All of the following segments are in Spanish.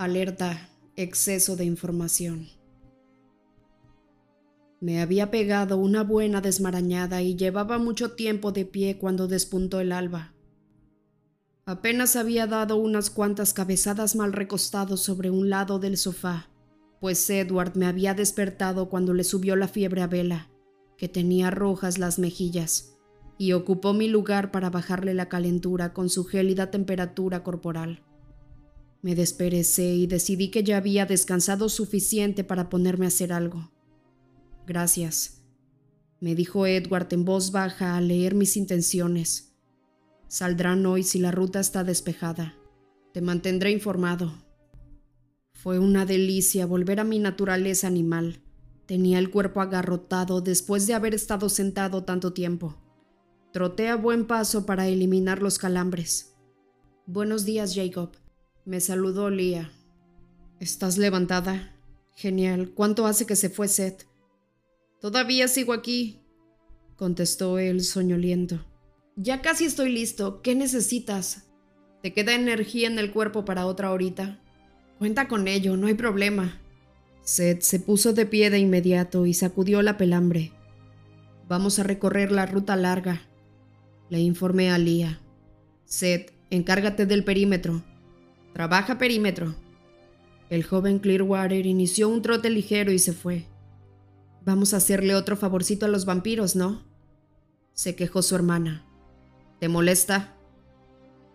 Alerta, exceso de información. Me había pegado una buena desmarañada y llevaba mucho tiempo de pie cuando despuntó el alba. Apenas había dado unas cuantas cabezadas mal recostado sobre un lado del sofá, pues Edward me había despertado cuando le subió la fiebre a Vela, que tenía rojas las mejillas, y ocupó mi lugar para bajarle la calentura con su gélida temperatura corporal. Me desperecé y decidí que ya había descansado suficiente para ponerme a hacer algo. Gracias, me dijo Edward en voz baja al leer mis intenciones. Saldrán hoy si la ruta está despejada. Te mantendré informado. Fue una delicia volver a mi naturaleza animal. Tenía el cuerpo agarrotado después de haber estado sentado tanto tiempo. Troté a buen paso para eliminar los calambres. Buenos días, Jacob. Me saludó Lía. ¿Estás levantada? Genial. ¿Cuánto hace que se fue Seth? Todavía sigo aquí, contestó él soñoliento. Ya casi estoy listo. ¿Qué necesitas? ¿Te queda energía en el cuerpo para otra horita? Cuenta con ello, no hay problema. Seth se puso de pie de inmediato y sacudió la pelambre. Vamos a recorrer la ruta larga, le informé a Lía. Seth, encárgate del perímetro. Trabaja perímetro. El joven Clearwater inició un trote ligero y se fue. Vamos a hacerle otro favorcito a los vampiros, ¿no? Se quejó su hermana. ¿Te molesta?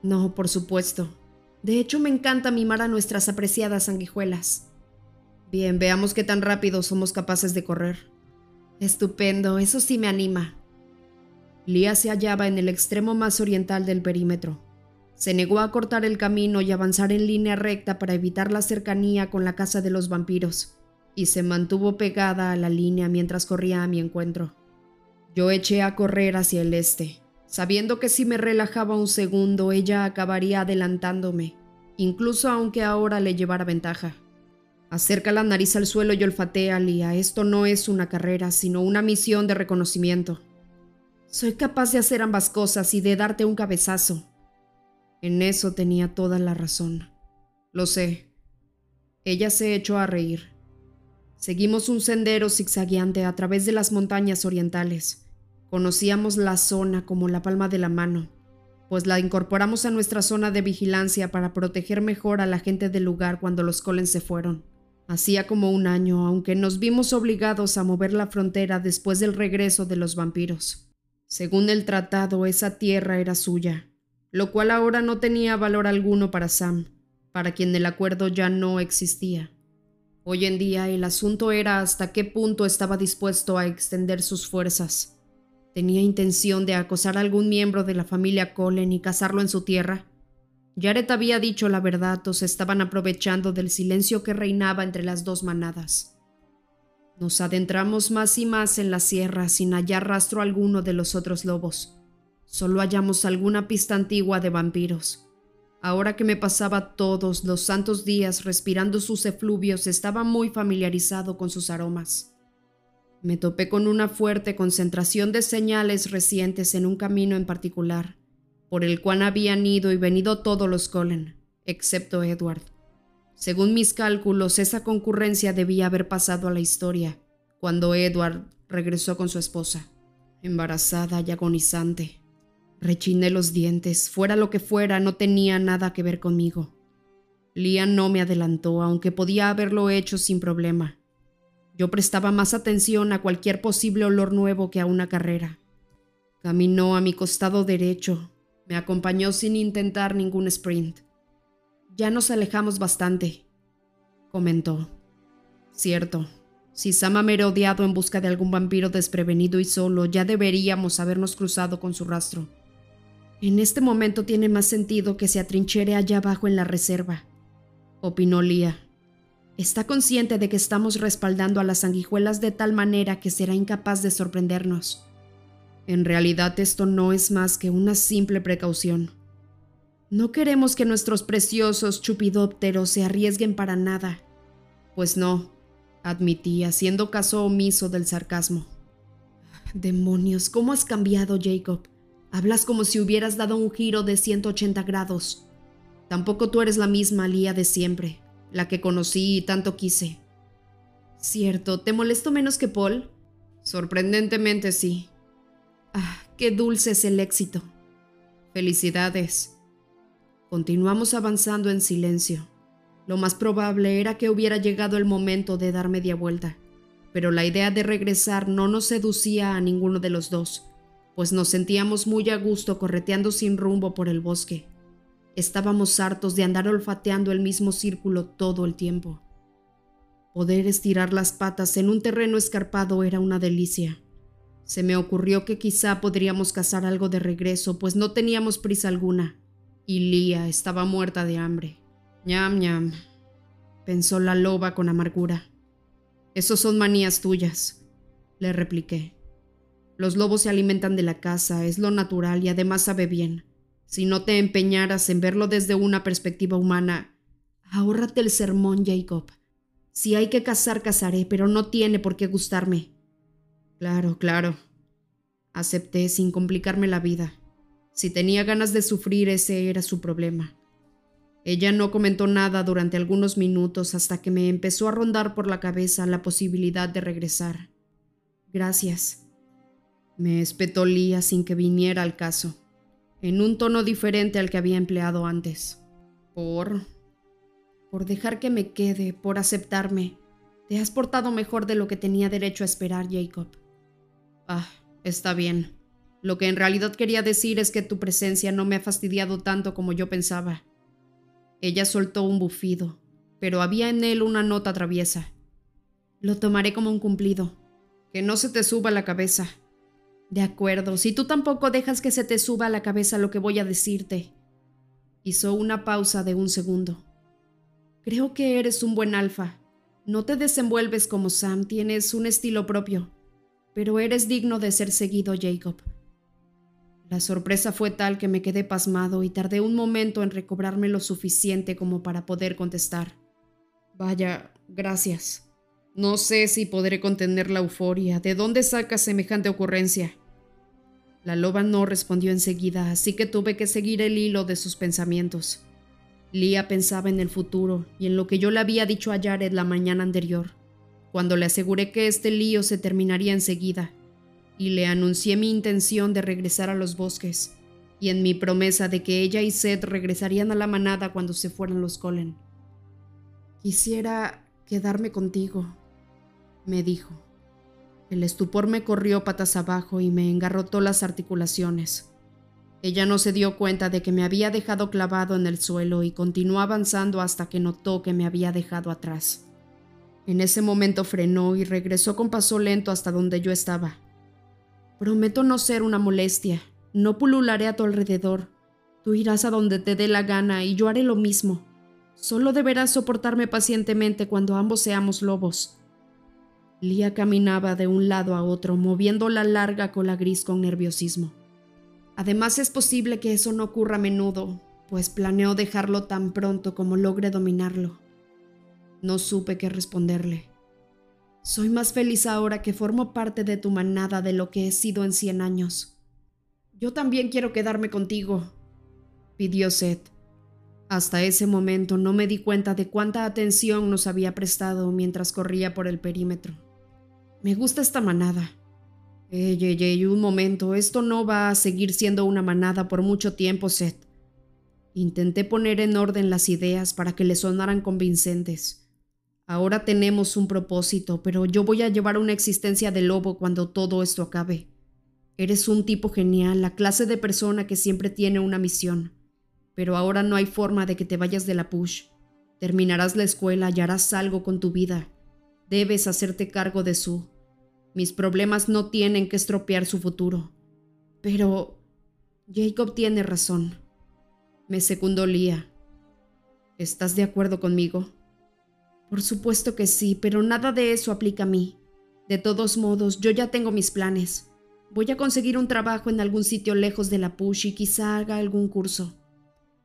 No, por supuesto. De hecho, me encanta mimar a nuestras apreciadas sanguijuelas. Bien, veamos qué tan rápido somos capaces de correr. Estupendo, eso sí me anima. Lía se hallaba en el extremo más oriental del perímetro. Se negó a cortar el camino y avanzar en línea recta para evitar la cercanía con la casa de los vampiros, y se mantuvo pegada a la línea mientras corría a mi encuentro. Yo eché a correr hacia el este, sabiendo que si me relajaba un segundo ella acabaría adelantándome, incluso aunque ahora le llevara ventaja. Acerca la nariz al suelo y olfatea, Lía. Esto no es una carrera, sino una misión de reconocimiento. Soy capaz de hacer ambas cosas y de darte un cabezazo, en eso tenía toda la razón. Lo sé. Ella se echó a reír. Seguimos un sendero zigzagueante a través de las montañas orientales. Conocíamos la zona como la palma de la mano, pues la incorporamos a nuestra zona de vigilancia para proteger mejor a la gente del lugar cuando los Collins se fueron. Hacía como un año, aunque nos vimos obligados a mover la frontera después del regreso de los vampiros. Según el tratado, esa tierra era suya, lo cual ahora no tenía valor alguno para Sam, para quien el acuerdo ya no existía. Hoy en día el asunto era hasta qué punto estaba dispuesto a extender sus fuerzas. ¿Tenía intención de acosar a algún miembro de la familia Cullen y casarlo en su tierra? Jared había dicho la verdad o se estaban aprovechando del silencio que reinaba entre las dos manadas. Nos adentramos más y más en la sierra sin hallar rastro alguno de los otros lobos. Solo hallamos alguna pista antigua de vampiros. Ahora que me pasaba todos los santos días respirando sus efluvios, estaba muy familiarizado con sus aromas. Me topé con una fuerte concentración de señales recientes en un camino en particular, por el cual habían ido y venido todos los Cullen, excepto Edward. Según mis cálculos, esa concurrencia debía haber pasado a la historia, cuando Edward regresó con su esposa, embarazada y agonizante. Rechiné los dientes. Fuera lo que fuera, no tenía nada que ver conmigo. Lian no me adelantó, aunque podía haberlo hecho sin problema. Yo prestaba más atención a cualquier posible olor nuevo que a una carrera. Caminó a mi costado derecho. Me acompañó sin intentar ningún sprint. Ya nos alejamos bastante, comentó. Cierto, si Sam ha merodeado en busca de algún vampiro desprevenido y solo, ya deberíamos habernos cruzado con su rastro. En este momento tiene más sentido que se atrinchere allá abajo en la reserva, opinó Lía. Está consciente de que estamos respaldando a las sanguijuelas de tal manera que será incapaz de sorprendernos. En realidad esto no es más que una simple precaución. No queremos que nuestros preciosos chupidópteros se arriesguen para nada. Pues no, admití, haciendo caso omiso del sarcasmo. Demonios, ¿cómo has cambiado, Jacob? Hablas como si hubieras dado un giro de 180 grados. Tampoco tú eres la misma Lía de siempre, la que conocí y tanto quise. Cierto, ¿te molesto menos que Paul? Sorprendentemente sí. Ah, qué dulce es el éxito. Felicidades. Continuamos avanzando en silencio. Lo más probable era que hubiera llegado el momento de dar media vuelta, pero la idea de regresar no nos seducía a ninguno de los dos, pues nos sentíamos muy a gusto correteando sin rumbo por el bosque. Estábamos hartos de andar olfateando el mismo círculo todo el tiempo. Poder estirar las patas en un terreno escarpado era una delicia. Se me ocurrió que quizá podríamos cazar algo de regreso, pues no teníamos prisa alguna, y Lía estaba muerta de hambre. ñam ñam, pensó la loba con amargura. Esos son manías tuyas, le repliqué. Los lobos se alimentan de la caza, es lo natural y además sabe bien. Si no te empeñaras en verlo desde una perspectiva humana, ahórrate el sermón, Jacob. Si hay que cazar, cazaré, pero no tiene por qué gustarme. Claro, claro. Acepté sin complicarme la vida. Si tenía ganas de sufrir, ese era su problema. Ella no comentó nada durante algunos minutos hasta que me empezó a rondar por la cabeza la posibilidad de regresar. Gracias. Me espetó Lía sin que viniera al caso, en un tono diferente al que había empleado antes. Por por dejar que me quede, por aceptarme. Te has portado mejor de lo que tenía derecho a esperar, Jacob. Ah, está bien. Lo que en realidad quería decir es que tu presencia no me ha fastidiado tanto como yo pensaba. Ella soltó un bufido, pero había en él una nota traviesa. Lo tomaré como un cumplido. Que no se te suba la cabeza. De acuerdo, si tú tampoco dejas que se te suba a la cabeza lo que voy a decirte. Hizo una pausa de un segundo. Creo que eres un buen alfa. No te desenvuelves como Sam, tienes un estilo propio, pero eres digno de ser seguido, Jacob. La sorpresa fue tal que me quedé pasmado y tardé un momento en recobrarme lo suficiente como para poder contestar. Vaya, gracias. No sé si podré contener la euforia. ¿De dónde sacas semejante ocurrencia? La loba no respondió enseguida, así que tuve que seguir el hilo de sus pensamientos. Lía pensaba en el futuro y en lo que yo le había dicho a Jared la mañana anterior, cuando le aseguré que este lío se terminaría enseguida, y le anuncié mi intención de regresar a los bosques, y en mi promesa de que ella y Seth regresarían a la manada cuando se fueran los Colen. Quisiera quedarme contigo, me dijo. El estupor me corrió patas abajo y me engarrotó las articulaciones. Ella no se dio cuenta de que me había dejado clavado en el suelo y continuó avanzando hasta que notó que me había dejado atrás. En ese momento frenó y regresó con paso lento hasta donde yo estaba. Prometo no ser una molestia, no pulularé a tu alrededor. Tú irás a donde te dé la gana y yo haré lo mismo. Solo deberás soportarme pacientemente cuando ambos seamos lobos. Lía caminaba de un lado a otro, moviendo la larga cola gris con nerviosismo. Además es posible que eso no ocurra a menudo, pues planeo dejarlo tan pronto como logre dominarlo. No supe qué responderle. Soy más feliz ahora que formo parte de tu manada de lo que he sido en cien años. Yo también quiero quedarme contigo, pidió Seth. Hasta ese momento no me di cuenta de cuánta atención nos había prestado mientras corría por el perímetro. Me gusta esta manada, Ey, ey, un momento, esto no va a seguir siendo una manada por mucho tiempo, Seth. Intenté poner en orden las ideas para que le sonaran convincentes. Ahora tenemos un propósito, pero yo voy a llevar una existencia de lobo cuando todo esto acabe. Eres un tipo genial, la clase de persona que siempre tiene una misión. Pero ahora no hay forma de que te vayas de la push. Terminarás la escuela y harás algo con tu vida. Debes hacerte cargo de su. Mis problemas no tienen que estropear su futuro. Pero Jacob tiene razón. Me secundó Lía. ¿Estás de acuerdo conmigo? Por supuesto que sí, pero nada de eso aplica a mí. De todos modos, yo ya tengo mis planes. Voy a conseguir un trabajo en algún sitio lejos de la push y quizá haga algún curso.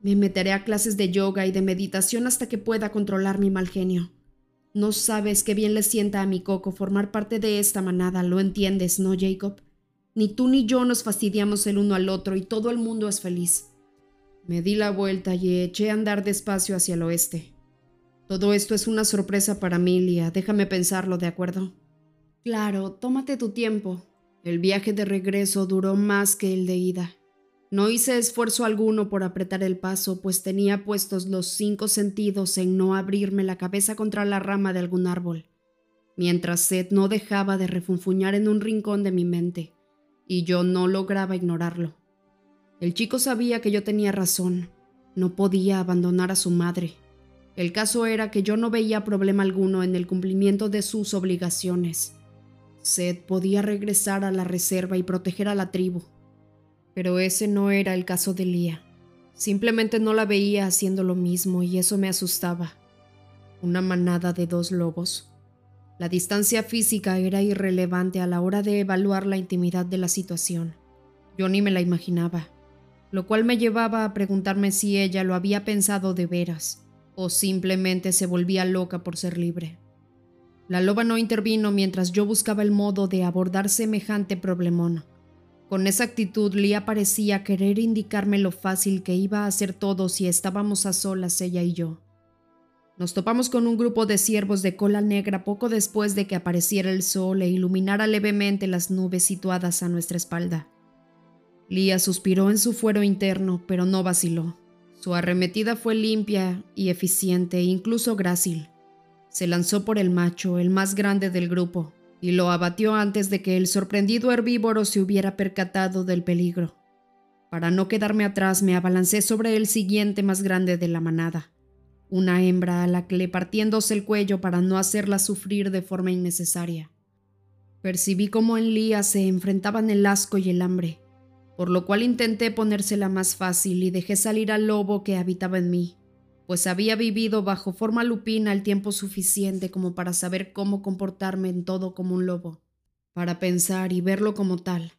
Me meteré a clases de yoga y de meditación hasta que pueda controlar mi mal genio. No sabes qué bien le sienta a mi coco formar parte de esta manada, lo entiendes, ¿no, Jacob? Ni tú ni yo nos fastidiamos el uno al otro y todo el mundo es feliz. Me di la vuelta y eché a andar despacio hacia el oeste. Todo esto es una sorpresa para mí, Lia. Déjame pensarlo, ¿de acuerdo? Claro, tómate tu tiempo. El viaje de regreso duró más que el de ida. No hice esfuerzo alguno por apretar el paso, pues tenía puestos los cinco sentidos en no abrirme la cabeza contra la rama de algún árbol, mientras Seth no dejaba de refunfuñar en un rincón de mi mente, y yo no lograba ignorarlo. El chico sabía que yo tenía razón, no podía abandonar a su madre. El caso era que yo no veía problema alguno en el cumplimiento de sus obligaciones. Seth podía regresar a la reserva y proteger a la tribu pero ese no era el caso de Lía. Simplemente no la veía haciendo lo mismo y eso me asustaba. Una manada de dos lobos. La distancia física era irrelevante a la hora de evaluar la intimidad de la situación. Yo ni me la imaginaba, lo cual me llevaba a preguntarme si ella lo había pensado de veras o simplemente se volvía loca por ser libre. La loba no intervino mientras yo buscaba el modo de abordar semejante problemón. Con esa actitud, Lía parecía querer indicarme lo fácil que iba a ser todo si estábamos a solas ella y yo. Nos topamos con un grupo de ciervos de cola negra poco después de que apareciera el sol e iluminara levemente las nubes situadas a nuestra espalda. Lía suspiró en su fuero interno, pero no vaciló. Su arremetida fue limpia y eficiente incluso grácil. Se lanzó por el macho, el más grande del grupo, y lo abatió antes de que el sorprendido herbívoro se hubiera percatado del peligro. Para no quedarme atrás me abalancé sobre el siguiente más grande de la manada, una hembra a la que le partiéndose el cuello para no hacerla sufrir de forma innecesaria. Percibí cómo en Lía se enfrentaban el asco y el hambre, por lo cual intenté ponérsela más fácil y dejé salir al lobo que habitaba en mí pues había vivido bajo forma lupina el tiempo suficiente como para saber cómo comportarme en todo como un lobo, para pensar y verlo como tal.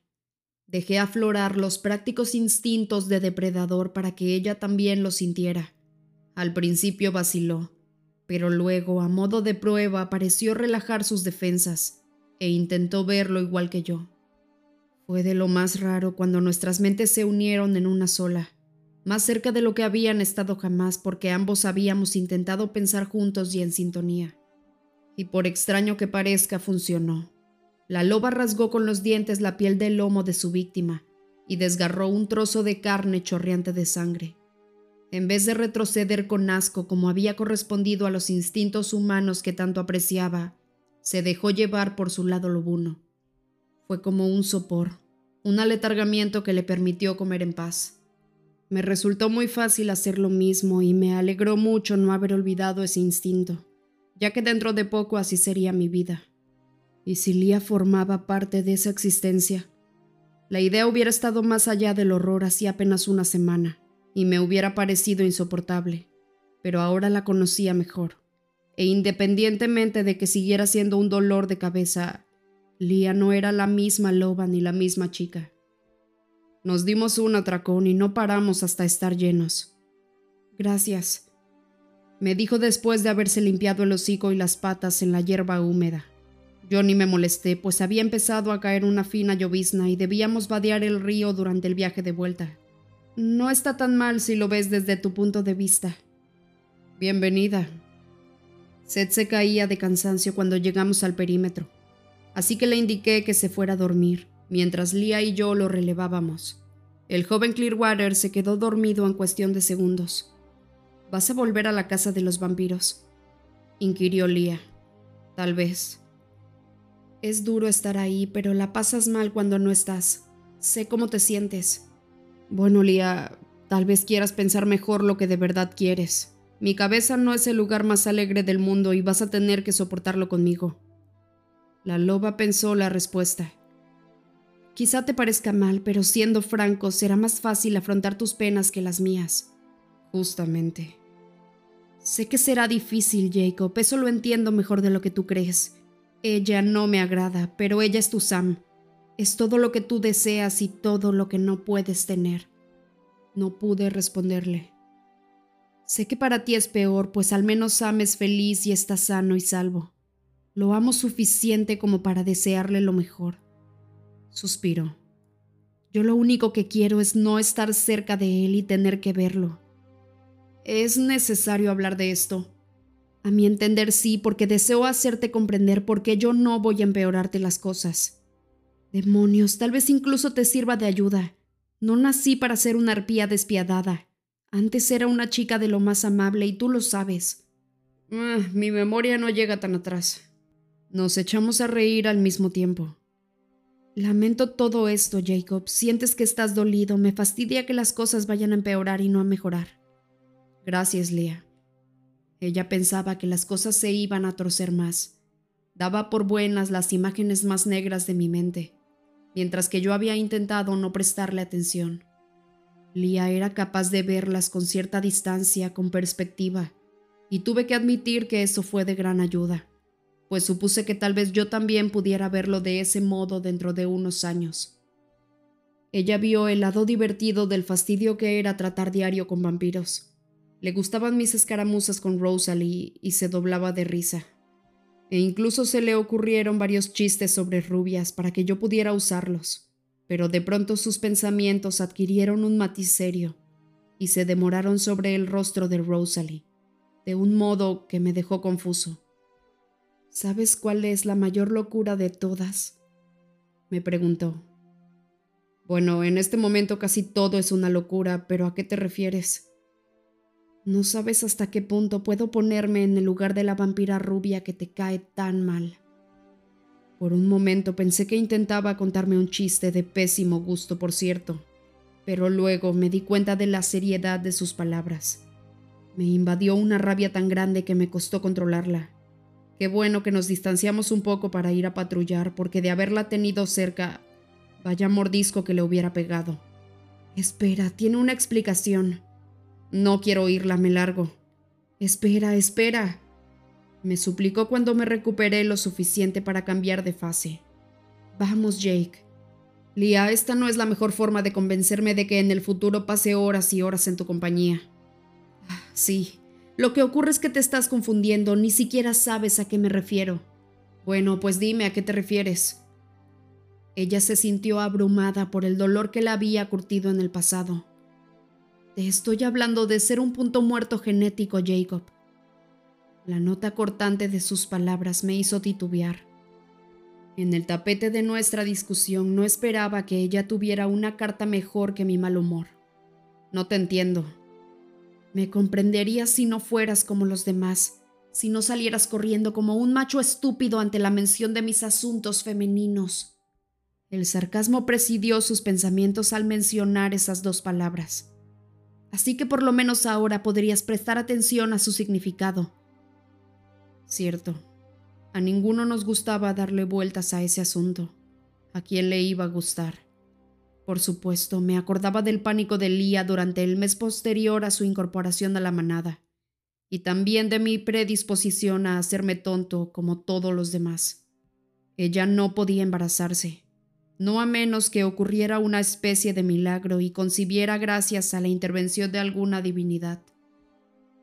Dejé aflorar los prácticos instintos de depredador para que ella también lo sintiera. Al principio vaciló, pero luego, a modo de prueba, pareció relajar sus defensas e intentó verlo igual que yo. Fue de lo más raro cuando nuestras mentes se unieron en una sola más cerca de lo que habían estado jamás porque ambos habíamos intentado pensar juntos y en sintonía. Y por extraño que parezca, funcionó. La loba rasgó con los dientes la piel del lomo de su víctima y desgarró un trozo de carne chorreante de sangre. En vez de retroceder con asco como había correspondido a los instintos humanos que tanto apreciaba, se dejó llevar por su lado lobuno. Fue como un sopor, un aletargamiento que le permitió comer en paz. Me resultó muy fácil hacer lo mismo y me alegró mucho no haber olvidado ese instinto, ya que dentro de poco así sería mi vida. Y si Lía formaba parte de esa existencia, la idea hubiera estado más allá del horror hacía apenas una semana y me hubiera parecido insoportable, pero ahora la conocía mejor. E independientemente de que siguiera siendo un dolor de cabeza, Lía no era la misma loba ni la misma chica. Nos dimos un atracón y no paramos hasta estar llenos. Gracias, me dijo después de haberse limpiado el hocico y las patas en la hierba húmeda. Yo ni me molesté, pues había empezado a caer una fina llovizna y debíamos vadear el río durante el viaje de vuelta. No está tan mal si lo ves desde tu punto de vista. Bienvenida. Seth se caía de cansancio cuando llegamos al perímetro, así que le indiqué que se fuera a dormir mientras Lia y yo lo relevábamos. El joven Clearwater se quedó dormido en cuestión de segundos. ¿Vas a volver a la casa de los vampiros? inquirió Lia. Tal vez. Es duro estar ahí, pero la pasas mal cuando no estás. Sé cómo te sientes. Bueno, Lia, tal vez quieras pensar mejor lo que de verdad quieres. Mi cabeza no es el lugar más alegre del mundo y vas a tener que soportarlo conmigo. La loba pensó la respuesta. Quizá te parezca mal, pero siendo franco, será más fácil afrontar tus penas que las mías. Justamente. Sé que será difícil, Jacob, eso lo entiendo mejor de lo que tú crees. Ella no me agrada, pero ella es tu Sam. Es todo lo que tú deseas y todo lo que no puedes tener. No pude responderle. Sé que para ti es peor, pues al menos Sam es feliz y está sano y salvo. Lo amo suficiente como para desearle lo mejor. Suspiró. Yo lo único que quiero es no estar cerca de él y tener que verlo. Es necesario hablar de esto. A mi entender sí, porque deseo hacerte comprender por qué yo no voy a empeorarte las cosas. Demonios, tal vez incluso te sirva de ayuda. No nací para ser una arpía despiadada. Antes era una chica de lo más amable y tú lo sabes. Ah, mi memoria no llega tan atrás. Nos echamos a reír al mismo tiempo. Lamento todo esto, Jacob. Sientes que estás dolido. Me fastidia que las cosas vayan a empeorar y no a mejorar. Gracias, Leah. Ella pensaba que las cosas se iban a torcer más. Daba por buenas las imágenes más negras de mi mente mientras que yo había intentado no prestarle atención. Lía era capaz de verlas con cierta distancia, con perspectiva, y tuve que admitir que eso fue de gran ayuda, pues supuse que tal vez yo también pudiera verlo de ese modo dentro de unos años. Ella vio el lado divertido del fastidio que era tratar diario con vampiros. Le gustaban mis escaramuzas con Rosalie y se doblaba de risa e incluso se le ocurrieron varios chistes sobre rubias para que yo pudiera usarlos, pero de pronto sus pensamientos adquirieron un matiz serio y se demoraron sobre el rostro de Rosalie, de un modo que me dejó confuso. ¿Sabes cuál es la mayor locura de todas? me preguntó. Bueno, en este momento casi todo es una locura, pero ¿a qué te refieres? No sabes hasta qué punto puedo ponerme en el lugar de la vampira rubia que te cae tan mal. Por un momento pensé que intentaba contarme un chiste de pésimo gusto, por cierto, pero luego me di cuenta de la seriedad de sus palabras. Me invadió una rabia tan grande que me costó controlarla. Qué bueno que nos distanciamos un poco para ir a patrullar, porque de haberla tenido cerca, vaya mordisco que le hubiera pegado. Espera, tiene una explicación. No quiero oírla, me largo. Espera, espera. Me suplicó cuando me recuperé lo suficiente para cambiar de fase. Vamos, Jake. Lia, esta no es la mejor forma de convencerme de que en el futuro pase horas y horas en tu compañía. Ah, sí, lo que ocurre es que te estás confundiendo, ni siquiera sabes a qué me refiero. Bueno, pues dime a qué te refieres. Ella se sintió abrumada por el dolor que la había curtido en el pasado. Te estoy hablando de ser un punto muerto genético, Jacob. La nota cortante de sus palabras me hizo titubear. En el tapete de nuestra discusión no esperaba que ella tuviera una carta mejor que mi mal humor. No te entiendo. Me comprenderías si no fueras como los demás, si no salieras corriendo como un macho estúpido ante la mención de mis asuntos femeninos. El sarcasmo presidió sus pensamientos al mencionar esas dos palabras así que por lo menos ahora podrías prestar atención a su significado. Cierto, a ninguno nos gustaba darle vueltas a ese asunto. ¿A quién le iba a gustar? Por supuesto, me acordaba del pánico de Lía durante el mes posterior a su incorporación a la manada, y también de mi predisposición a hacerme tonto como todos los demás. Ella no podía embarazarse, no a menos que ocurriera una especie de milagro y concibiera gracias a la intervención de alguna divinidad.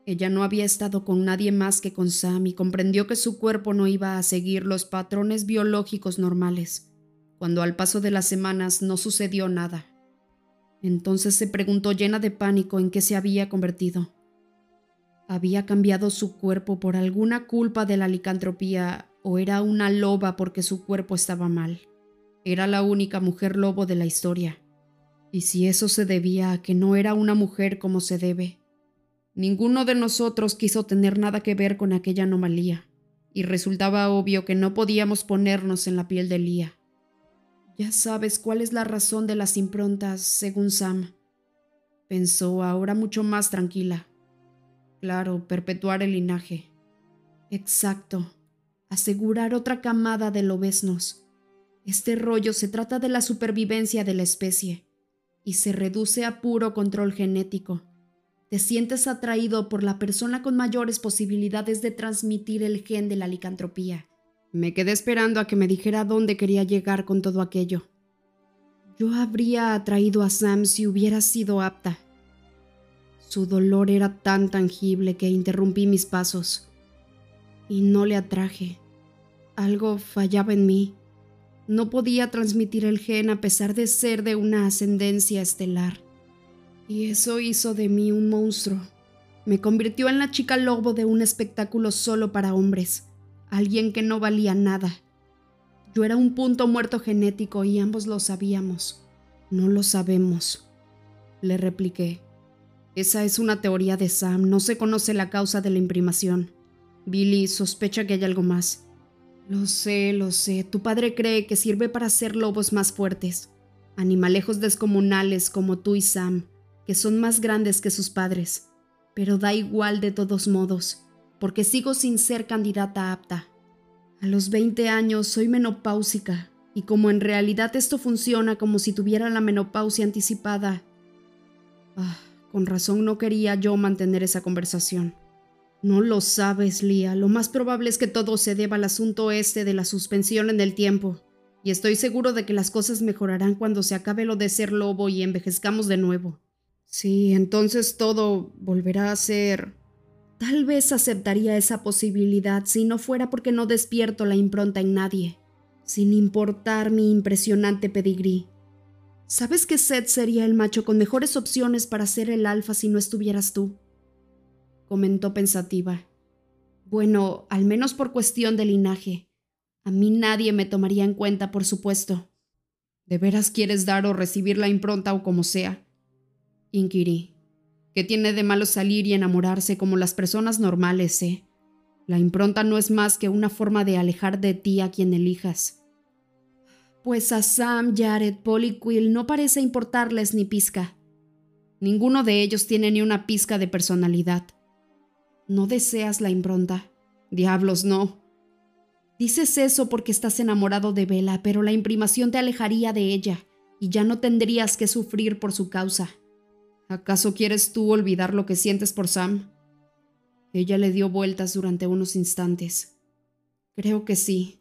Ella no había estado con nadie más que con Sam y comprendió que su cuerpo no iba a seguir los patrones biológicos normales, cuando al paso de las semanas no sucedió nada. Entonces se preguntó llena de pánico en qué se había convertido. ¿Había cambiado su cuerpo por alguna culpa de la licantropía o era una loba porque su cuerpo estaba mal? Era la única mujer lobo de la historia. Y si eso se debía a que no era una mujer como se debe, ninguno de nosotros quiso tener nada que ver con aquella anomalía, y resultaba obvio que no podíamos ponernos en la piel de Lía. Ya sabes cuál es la razón de las improntas, según Sam. Pensó ahora mucho más tranquila. Claro, perpetuar el linaje. Exacto. Asegurar otra camada de lobesnos este rollo se trata de la supervivencia de la especie y se reduce a puro control genético. Te sientes atraído por la persona con mayores posibilidades de transmitir el gen de la licantropía. Me quedé esperando a que me dijera dónde quería llegar con todo aquello. Yo habría atraído a Sam si hubiera sido apta. Su dolor era tan tangible que interrumpí mis pasos. Y no le atraje. Algo fallaba en mí. No podía transmitir el gen a pesar de ser de una ascendencia estelar. Y eso hizo de mí un monstruo. Me convirtió en la chica lobo de un espectáculo solo para hombres, alguien que no valía nada. Yo era un punto muerto genético y ambos lo sabíamos. No lo sabemos, le repliqué. Esa es una teoría de Sam, no se conoce la causa de la imprimación. Billy sospecha que hay algo más. Lo sé, lo sé, tu padre cree que sirve para hacer lobos más fuertes, animalejos descomunales como tú y Sam, que son más grandes que sus padres. Pero da igual de todos modos, porque sigo sin ser candidata apta. A los 20 años soy menopáusica, y como en realidad esto funciona como si tuviera la menopausia anticipada. Ah, con razón no quería yo mantener esa conversación. No lo sabes, Lía. Lo más probable es que todo se deba al asunto este de la suspensión en el tiempo. Y estoy seguro de que las cosas mejorarán cuando se acabe lo de ser lobo y envejezcamos de nuevo. Sí, entonces todo volverá a ser Tal vez aceptaría esa posibilidad si no fuera porque no despierto la impronta en nadie, sin importar mi impresionante pedigrí. ¿Sabes que Seth sería el macho con mejores opciones para ser el alfa si no estuvieras tú? comentó pensativa. Bueno, al menos por cuestión de linaje. A mí nadie me tomaría en cuenta, por supuesto. ¿De veras quieres dar o recibir la impronta o como sea? inquirí. ¿Qué tiene de malo salir y enamorarse como las personas normales, eh? La impronta no es más que una forma de alejar de ti a quien elijas. Pues a Sam, Jared, Paul y Quill no parece importarles ni pizca. Ninguno de ellos tiene ni una pizca de personalidad. ¿No deseas la impronta? Diablos, no. Dices eso porque estás enamorado de Bella, pero la imprimación te alejaría de ella y ya no tendrías que sufrir por su causa. ¿Acaso quieres tú olvidar lo que sientes por Sam? Ella le dio vueltas durante unos instantes. Creo que sí.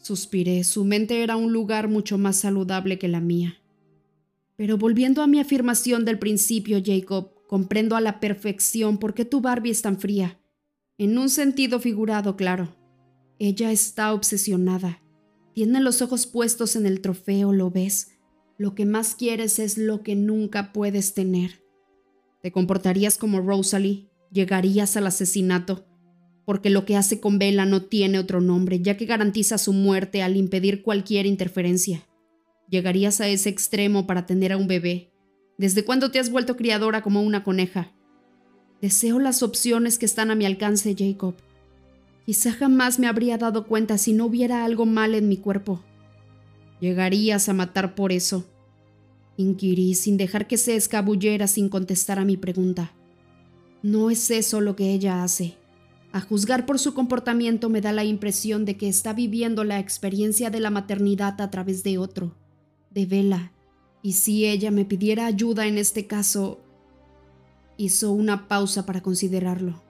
Suspiré, su mente era un lugar mucho más saludable que la mía. Pero volviendo a mi afirmación del principio, Jacob, comprendo a la perfección por qué tu Barbie es tan fría. En un sentido figurado, claro. Ella está obsesionada. Tiene los ojos puestos en el trofeo, ¿lo ves? Lo que más quieres es lo que nunca puedes tener. Te comportarías como Rosalie, llegarías al asesinato, porque lo que hace con Bella no tiene otro nombre, ya que garantiza su muerte al impedir cualquier interferencia. Llegarías a ese extremo para tener a un bebé. ¿Desde cuándo te has vuelto criadora como una coneja? Deseo las opciones que están a mi alcance, Jacob. Quizá jamás me habría dado cuenta si no hubiera algo mal en mi cuerpo. Llegarías a matar por eso. Inquirí sin dejar que se escabullera sin contestar a mi pregunta. No es eso lo que ella hace. A juzgar por su comportamiento me da la impresión de que está viviendo la experiencia de la maternidad a través de otro, de Vela. Y si ella me pidiera ayuda en este caso, hizo una pausa para considerarlo.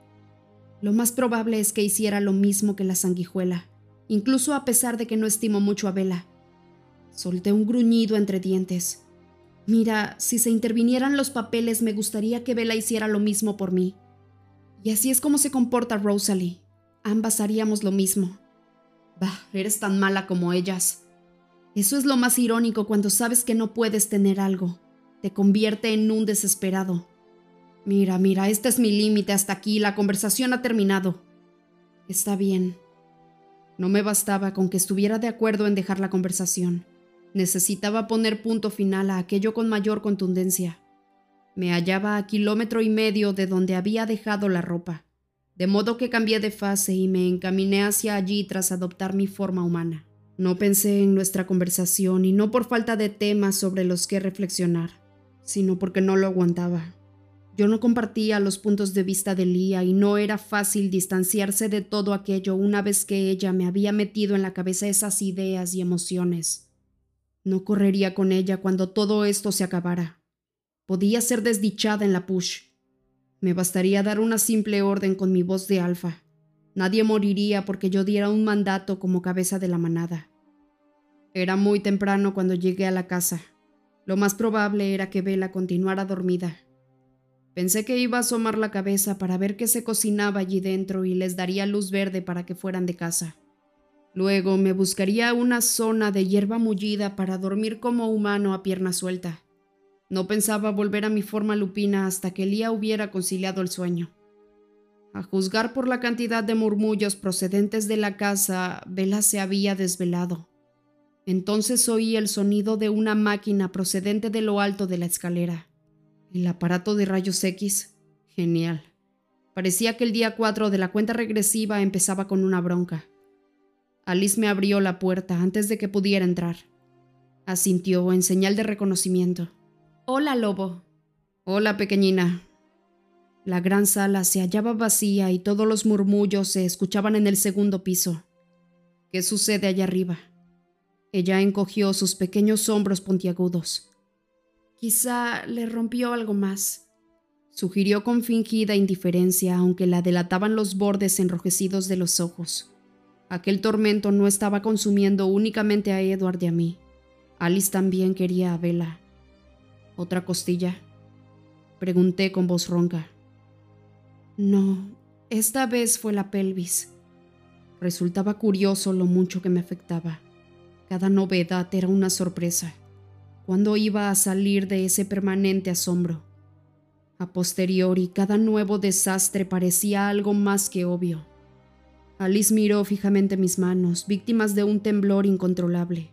Lo más probable es que hiciera lo mismo que la sanguijuela, incluso a pesar de que no estimo mucho a Vela. Solté un gruñido entre dientes. Mira, si se intervinieran los papeles, me gustaría que Bella hiciera lo mismo por mí. Y así es como se comporta Rosalie. Ambas haríamos lo mismo. Bah, eres tan mala como ellas. Eso es lo más irónico cuando sabes que no puedes tener algo. Te convierte en un desesperado. Mira, mira, este es mi límite hasta aquí, la conversación ha terminado. Está bien. No me bastaba con que estuviera de acuerdo en dejar la conversación. Necesitaba poner punto final a aquello con mayor contundencia. Me hallaba a kilómetro y medio de donde había dejado la ropa, de modo que cambié de fase y me encaminé hacia allí tras adoptar mi forma humana. No pensé en nuestra conversación y no por falta de temas sobre los que reflexionar, sino porque no lo aguantaba. Yo no compartía los puntos de vista de Lía y no era fácil distanciarse de todo aquello una vez que ella me había metido en la cabeza esas ideas y emociones. No correría con ella cuando todo esto se acabara. Podía ser desdichada en la push. Me bastaría dar una simple orden con mi voz de alfa. Nadie moriría porque yo diera un mandato como cabeza de la manada. Era muy temprano cuando llegué a la casa. Lo más probable era que Vela continuara dormida. Pensé que iba a asomar la cabeza para ver qué se cocinaba allí dentro y les daría luz verde para que fueran de casa. Luego me buscaría una zona de hierba mullida para dormir como humano a pierna suelta. No pensaba volver a mi forma lupina hasta que Lía hubiera conciliado el sueño. A juzgar por la cantidad de murmullos procedentes de la casa, Vela se había desvelado. Entonces oí el sonido de una máquina procedente de lo alto de la escalera. El aparato de rayos X. Genial. Parecía que el día 4 de la cuenta regresiva empezaba con una bronca. Alice me abrió la puerta antes de que pudiera entrar. Asintió en señal de reconocimiento. Hola, lobo. Hola, pequeñina. La gran sala se hallaba vacía y todos los murmullos se escuchaban en el segundo piso. ¿Qué sucede allá arriba? Ella encogió sus pequeños hombros puntiagudos. Quizá le rompió algo más, sugirió con fingida indiferencia, aunque la delataban los bordes enrojecidos de los ojos. Aquel tormento no estaba consumiendo únicamente a Edward y a mí. Alice también quería a Bella. ¿Otra costilla? Pregunté con voz ronca. No, esta vez fue la pelvis. Resultaba curioso lo mucho que me afectaba. Cada novedad era una sorpresa. ¿Cuándo iba a salir de ese permanente asombro? A posteriori, cada nuevo desastre parecía algo más que obvio. Alice miró fijamente mis manos, víctimas de un temblor incontrolable.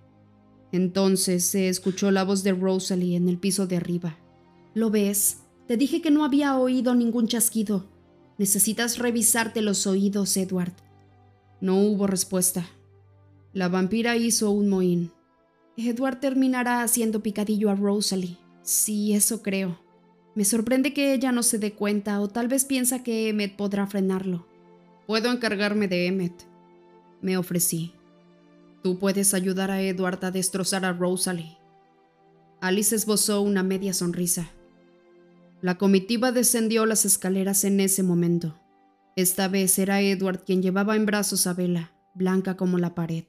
Entonces se escuchó la voz de Rosalie en el piso de arriba. ¿Lo ves? Te dije que no había oído ningún chasquido. Necesitas revisarte los oídos, Edward. No hubo respuesta. La vampira hizo un mohín. Edward terminará haciendo picadillo a Rosalie. Sí, eso creo. Me sorprende que ella no se dé cuenta o tal vez piensa que Emmet podrá frenarlo. Puedo encargarme de Emmet. Me ofrecí. Tú puedes ayudar a Edward a destrozar a Rosalie. Alice esbozó una media sonrisa. La comitiva descendió las escaleras en ese momento. Esta vez era Edward quien llevaba en brazos a Bella, blanca como la pared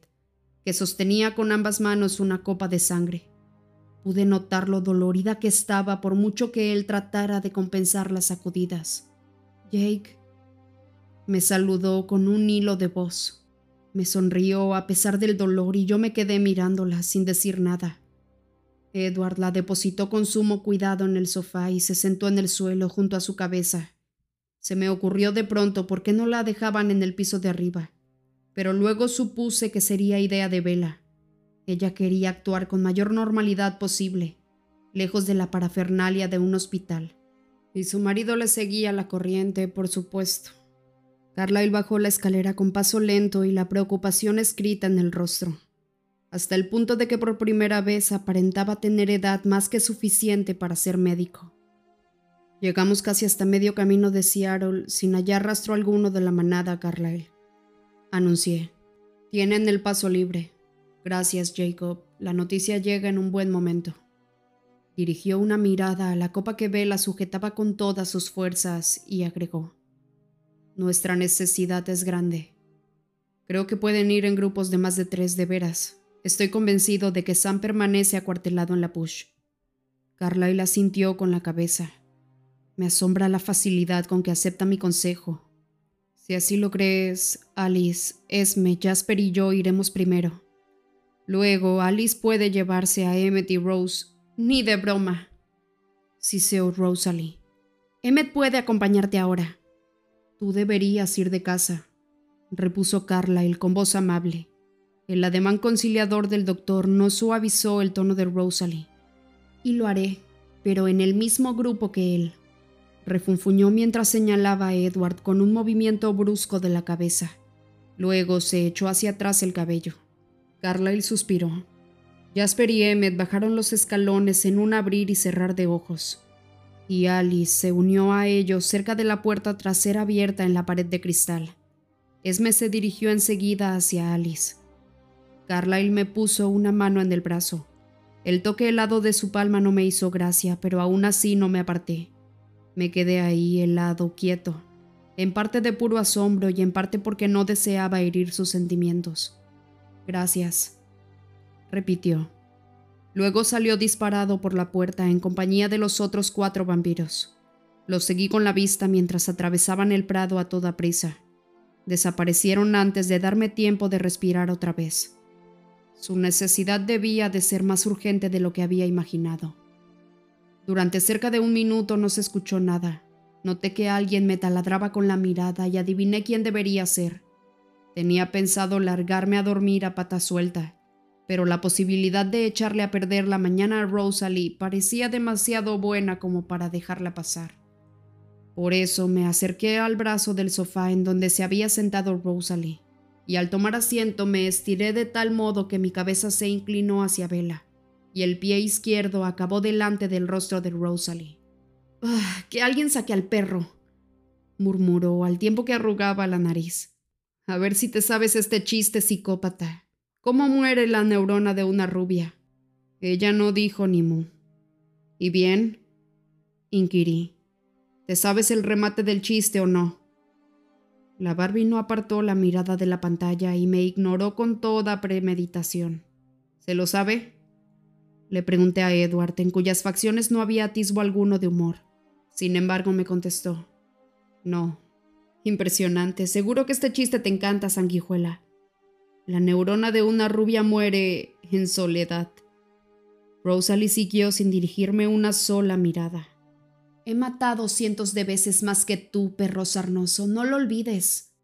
que sostenía con ambas manos una copa de sangre. Pude notar lo dolorida que estaba por mucho que él tratara de compensar las sacudidas. Jake me saludó con un hilo de voz. Me sonrió a pesar del dolor y yo me quedé mirándola sin decir nada. Edward la depositó con sumo cuidado en el sofá y se sentó en el suelo junto a su cabeza. Se me ocurrió de pronto por qué no la dejaban en el piso de arriba pero luego supuse que sería idea de Vela. Ella quería actuar con mayor normalidad posible, lejos de la parafernalia de un hospital. Y su marido le seguía la corriente, por supuesto. Carlyle bajó la escalera con paso lento y la preocupación escrita en el rostro, hasta el punto de que por primera vez aparentaba tener edad más que suficiente para ser médico. Llegamos casi hasta medio camino de Seattle sin hallar rastro alguno de la manada Carlyle anuncié. Tienen el paso libre. Gracias, Jacob. La noticia llega en un buen momento. Dirigió una mirada a la copa que Vela sujetaba con todas sus fuerzas y agregó. Nuestra necesidad es grande. Creo que pueden ir en grupos de más de tres de veras. Estoy convencido de que Sam permanece acuartelado en la push. Carlyle sintió con la cabeza. Me asombra la facilidad con que acepta mi consejo si así lo crees, Alice, Esme, Jasper y yo iremos primero. Luego, Alice puede llevarse a Emmet y Rose. Ni de broma. Siseó Rosalie. Emmet puede acompañarte ahora. Tú deberías ir de casa, repuso Carlyle con voz amable. El ademán conciliador del doctor no suavizó el tono de Rosalie. Y lo haré, pero en el mismo grupo que él refunfuñó mientras señalaba a Edward con un movimiento brusco de la cabeza. Luego se echó hacia atrás el cabello. Carlyle suspiró. Jasper y Emmet bajaron los escalones en un abrir y cerrar de ojos, y Alice se unió a ellos cerca de la puerta trasera abierta en la pared de cristal. Esme se dirigió enseguida hacia Alice. Carlyle me puso una mano en el brazo. El toque helado de su palma no me hizo gracia, pero aún así no me aparté. Me quedé ahí helado, quieto, en parte de puro asombro y en parte porque no deseaba herir sus sentimientos. Gracias, repitió. Luego salió disparado por la puerta en compañía de los otros cuatro vampiros. Los seguí con la vista mientras atravesaban el prado a toda prisa. Desaparecieron antes de darme tiempo de respirar otra vez. Su necesidad debía de ser más urgente de lo que había imaginado. Durante cerca de un minuto no se escuchó nada. Noté que alguien me taladraba con la mirada y adiviné quién debería ser. Tenía pensado largarme a dormir a pata suelta, pero la posibilidad de echarle a perder la mañana a Rosalie parecía demasiado buena como para dejarla pasar. Por eso me acerqué al brazo del sofá en donde se había sentado Rosalie, y al tomar asiento me estiré de tal modo que mi cabeza se inclinó hacia Vela y el pie izquierdo acabó delante del rostro de Rosalie. Ah, que alguien saque al perro, murmuró al tiempo que arrugaba la nariz. A ver si te sabes este chiste psicópata. ¿Cómo muere la neurona de una rubia? Ella no dijo ni mu. ¿Y bien? inquirí. ¿Te sabes el remate del chiste o no? La Barbie no apartó la mirada de la pantalla y me ignoró con toda premeditación. ¿Se lo sabe? Le pregunté a Edward, en cuyas facciones no había atisbo alguno de humor. Sin embargo, me contestó. No. Impresionante. Seguro que este chiste te encanta, sanguijuela. La neurona de una rubia muere en soledad. Rosalie siguió sin dirigirme una sola mirada. He matado cientos de veces más que tú, perro sarnoso, no lo olvides.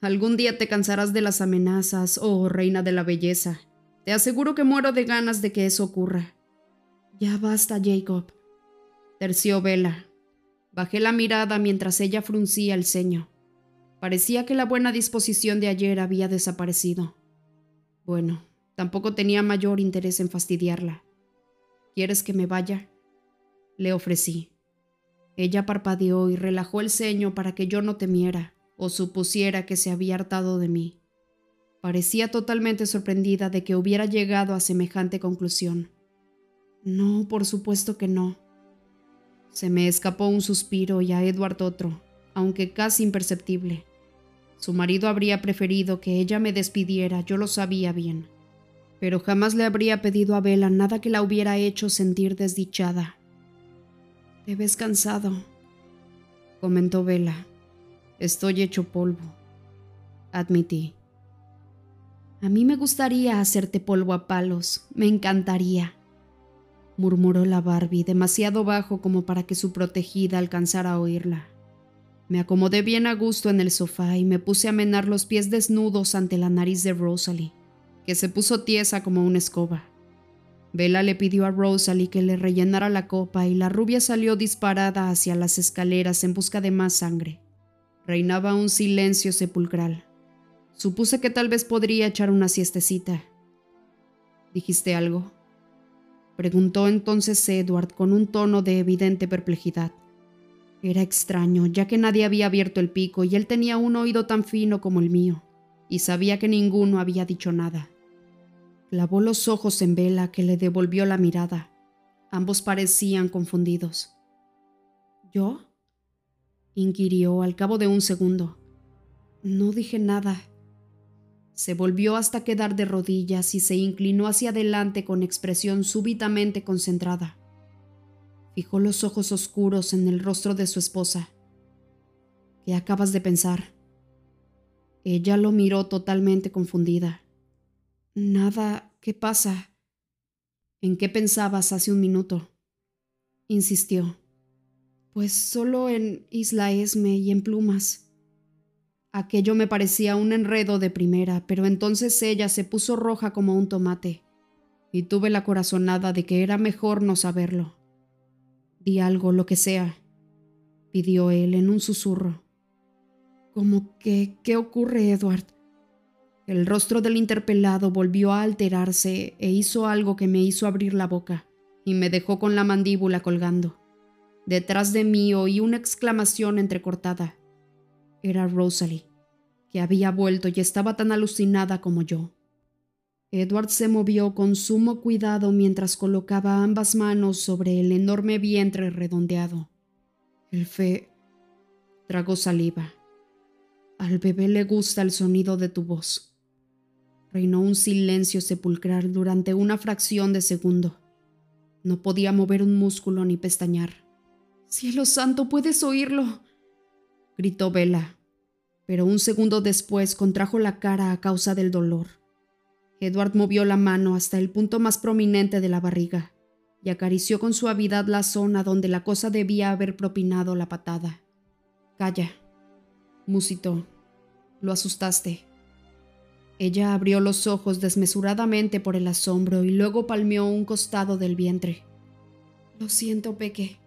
Algún día te cansarás de las amenazas, oh reina de la belleza. Te aseguro que muero de ganas de que eso ocurra. Ya basta, Jacob. Terció Vela. Bajé la mirada mientras ella fruncía el ceño. Parecía que la buena disposición de ayer había desaparecido. Bueno, tampoco tenía mayor interés en fastidiarla. ¿Quieres que me vaya? Le ofrecí. Ella parpadeó y relajó el ceño para que yo no temiera o supusiera que se había hartado de mí. Parecía totalmente sorprendida de que hubiera llegado a semejante conclusión. No, por supuesto que no. Se me escapó un suspiro y a Edward otro, aunque casi imperceptible. Su marido habría preferido que ella me despidiera, yo lo sabía bien, pero jamás le habría pedido a Bella nada que la hubiera hecho sentir desdichada. Te ves cansado, comentó Bella. Estoy hecho polvo, admití. A mí me gustaría hacerte polvo a palos, me encantaría, murmuró la Barbie demasiado bajo como para que su protegida alcanzara a oírla. Me acomodé bien a gusto en el sofá y me puse a menar los pies desnudos ante la nariz de Rosalie, que se puso tiesa como una escoba. Bella le pidió a Rosalie que le rellenara la copa y la rubia salió disparada hacia las escaleras en busca de más sangre. Reinaba un silencio sepulcral. Supuse que tal vez podría echar una siestecita. ¿Dijiste algo? Preguntó entonces Edward con un tono de evidente perplejidad. Era extraño, ya que nadie había abierto el pico y él tenía un oído tan fino como el mío, y sabía que ninguno había dicho nada. Clavó los ojos en Vela, que le devolvió la mirada. Ambos parecían confundidos. ¿Yo? inquirió al cabo de un segundo. No dije nada. Se volvió hasta quedar de rodillas y se inclinó hacia adelante con expresión súbitamente concentrada. Fijó los ojos oscuros en el rostro de su esposa. ¿Qué acabas de pensar? Ella lo miró totalmente confundida. Nada, ¿qué pasa? ¿En qué pensabas hace un minuto? Insistió. Pues solo en Isla Esme y en plumas. Aquello me parecía un enredo de primera, pero entonces ella se puso roja como un tomate, y tuve la corazonada de que era mejor no saberlo. Di algo, lo que sea, pidió él en un susurro. ¿Cómo que qué ocurre, Edward? El rostro del interpelado volvió a alterarse e hizo algo que me hizo abrir la boca y me dejó con la mandíbula colgando. Detrás de mí oí una exclamación entrecortada. Era Rosalie, que había vuelto y estaba tan alucinada como yo. Edward se movió con sumo cuidado mientras colocaba ambas manos sobre el enorme vientre redondeado. El fe tragó saliva. Al bebé le gusta el sonido de tu voz. Reinó un silencio sepulcral durante una fracción de segundo. No podía mover un músculo ni pestañear. Cielo santo, puedes oírlo gritó Bella, pero un segundo después contrajo la cara a causa del dolor. Edward movió la mano hasta el punto más prominente de la barriga y acarició con suavidad la zona donde la cosa debía haber propinado la patada. Calla, musitó. Lo asustaste. Ella abrió los ojos desmesuradamente por el asombro y luego palmeó un costado del vientre. Lo siento, Peque.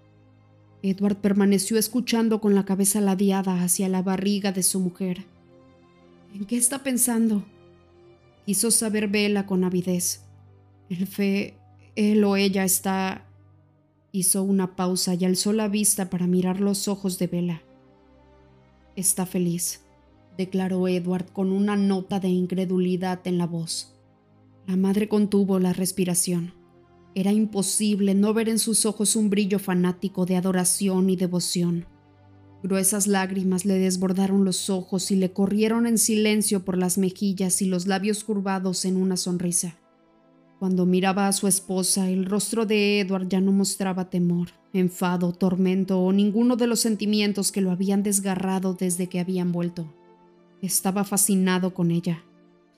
Edward permaneció escuchando con la cabeza ladeada hacia la barriga de su mujer. ¿En qué está pensando? Quiso saber Vela con avidez. El fe, él o ella está... Hizo una pausa y alzó la vista para mirar los ojos de Vela. Está feliz declaró Edward con una nota de incredulidad en la voz. La madre contuvo la respiración. Era imposible no ver en sus ojos un brillo fanático de adoración y devoción. Gruesas lágrimas le desbordaron los ojos y le corrieron en silencio por las mejillas y los labios curvados en una sonrisa. Cuando miraba a su esposa, el rostro de Edward ya no mostraba temor, enfado, tormento o ninguno de los sentimientos que lo habían desgarrado desde que habían vuelto. Estaba fascinado con ella.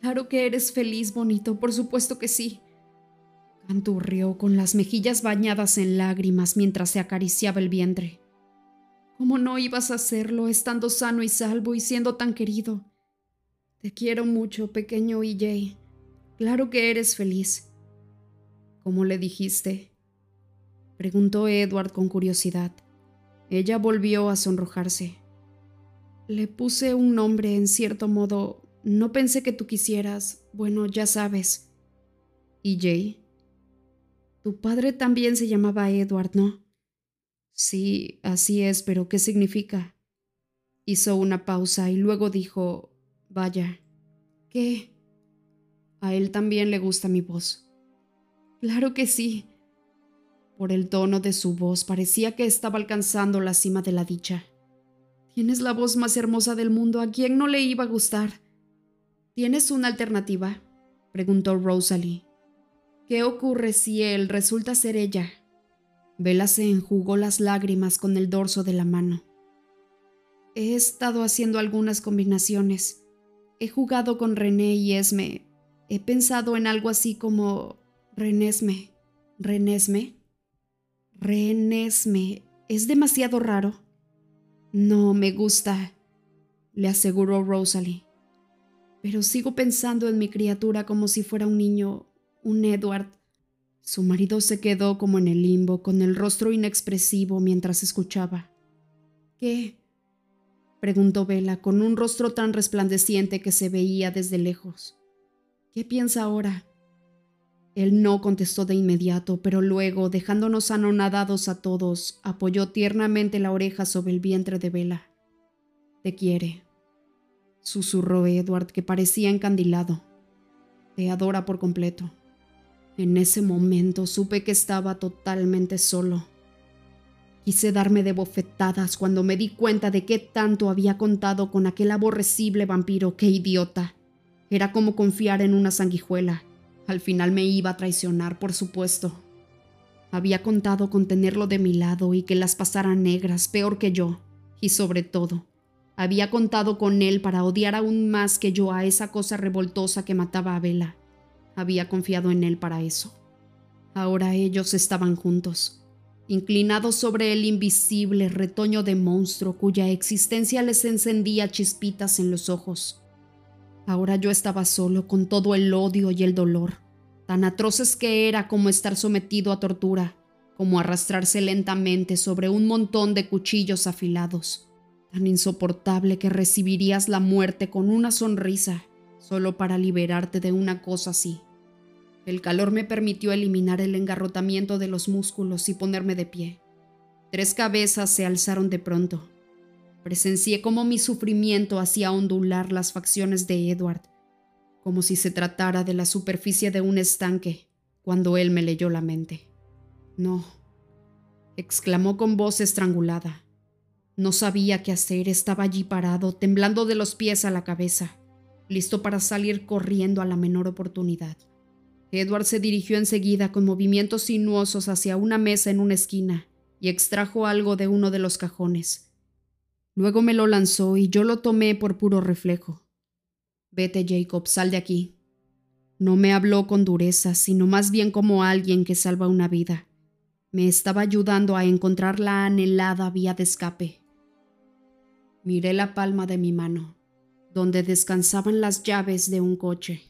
Claro que eres feliz, bonito, por supuesto que sí. Canturrió con las mejillas bañadas en lágrimas mientras se acariciaba el vientre. ¿Cómo no ibas a hacerlo estando sano y salvo y siendo tan querido? Te quiero mucho, pequeño EJ. Claro que eres feliz. ¿Cómo le dijiste? Preguntó Edward con curiosidad. Ella volvió a sonrojarse. Le puse un nombre en cierto modo. No pensé que tú quisieras. Bueno, ya sabes. ¿Y Jay? Tu padre también se llamaba Edward, ¿no? Sí, así es, pero ¿qué significa? Hizo una pausa y luego dijo, Vaya, ¿qué? A él también le gusta mi voz. Claro que sí. Por el tono de su voz parecía que estaba alcanzando la cima de la dicha. Tienes la voz más hermosa del mundo. ¿A quién no le iba a gustar? ¿Tienes una alternativa? preguntó Rosalie. ¿Qué ocurre si él resulta ser ella? Vela se enjugó las lágrimas con el dorso de la mano. He estado haciendo algunas combinaciones. He jugado con René y Esme. He pensado en algo así como Renesme. ¿Renesme? Renesme. Es demasiado raro. No me gusta, le aseguró Rosalie. Pero sigo pensando en mi criatura como si fuera un niño, un Edward. Su marido se quedó como en el limbo, con el rostro inexpresivo mientras escuchaba. ¿Qué? preguntó Vela con un rostro tan resplandeciente que se veía desde lejos. ¿Qué piensa ahora? Él no contestó de inmediato, pero luego, dejándonos anonadados a todos, apoyó tiernamente la oreja sobre el vientre de Vela. Te quiere, susurró Edward, que parecía encandilado. Te adora por completo. En ese momento supe que estaba totalmente solo. Quise darme de bofetadas cuando me di cuenta de qué tanto había contado con aquel aborrecible vampiro. ¡Qué idiota! Era como confiar en una sanguijuela al final me iba a traicionar, por supuesto. Había contado con tenerlo de mi lado y que las pasara negras, peor que yo. Y sobre todo, había contado con él para odiar aún más que yo a esa cosa revoltosa que mataba a Vela. Había confiado en él para eso. Ahora ellos estaban juntos, inclinados sobre el invisible retoño de monstruo cuya existencia les encendía chispitas en los ojos. Ahora yo estaba solo con todo el odio y el dolor, tan atroces que era como estar sometido a tortura, como arrastrarse lentamente sobre un montón de cuchillos afilados, tan insoportable que recibirías la muerte con una sonrisa, solo para liberarte de una cosa así. El calor me permitió eliminar el engarrotamiento de los músculos y ponerme de pie. Tres cabezas se alzaron de pronto, Presencié cómo mi sufrimiento hacía ondular las facciones de Edward, como si se tratara de la superficie de un estanque, cuando él me leyó la mente. No, exclamó con voz estrangulada. No sabía qué hacer, estaba allí parado, temblando de los pies a la cabeza, listo para salir corriendo a la menor oportunidad. Edward se dirigió enseguida con movimientos sinuosos hacia una mesa en una esquina y extrajo algo de uno de los cajones. Luego me lo lanzó y yo lo tomé por puro reflejo. Vete, Jacob, sal de aquí. No me habló con dureza, sino más bien como alguien que salva una vida, Me estaba ayudando a encontrar la anhelada vía de escape. Miré la palma de mi mano, donde descansaban las llaves de un coche.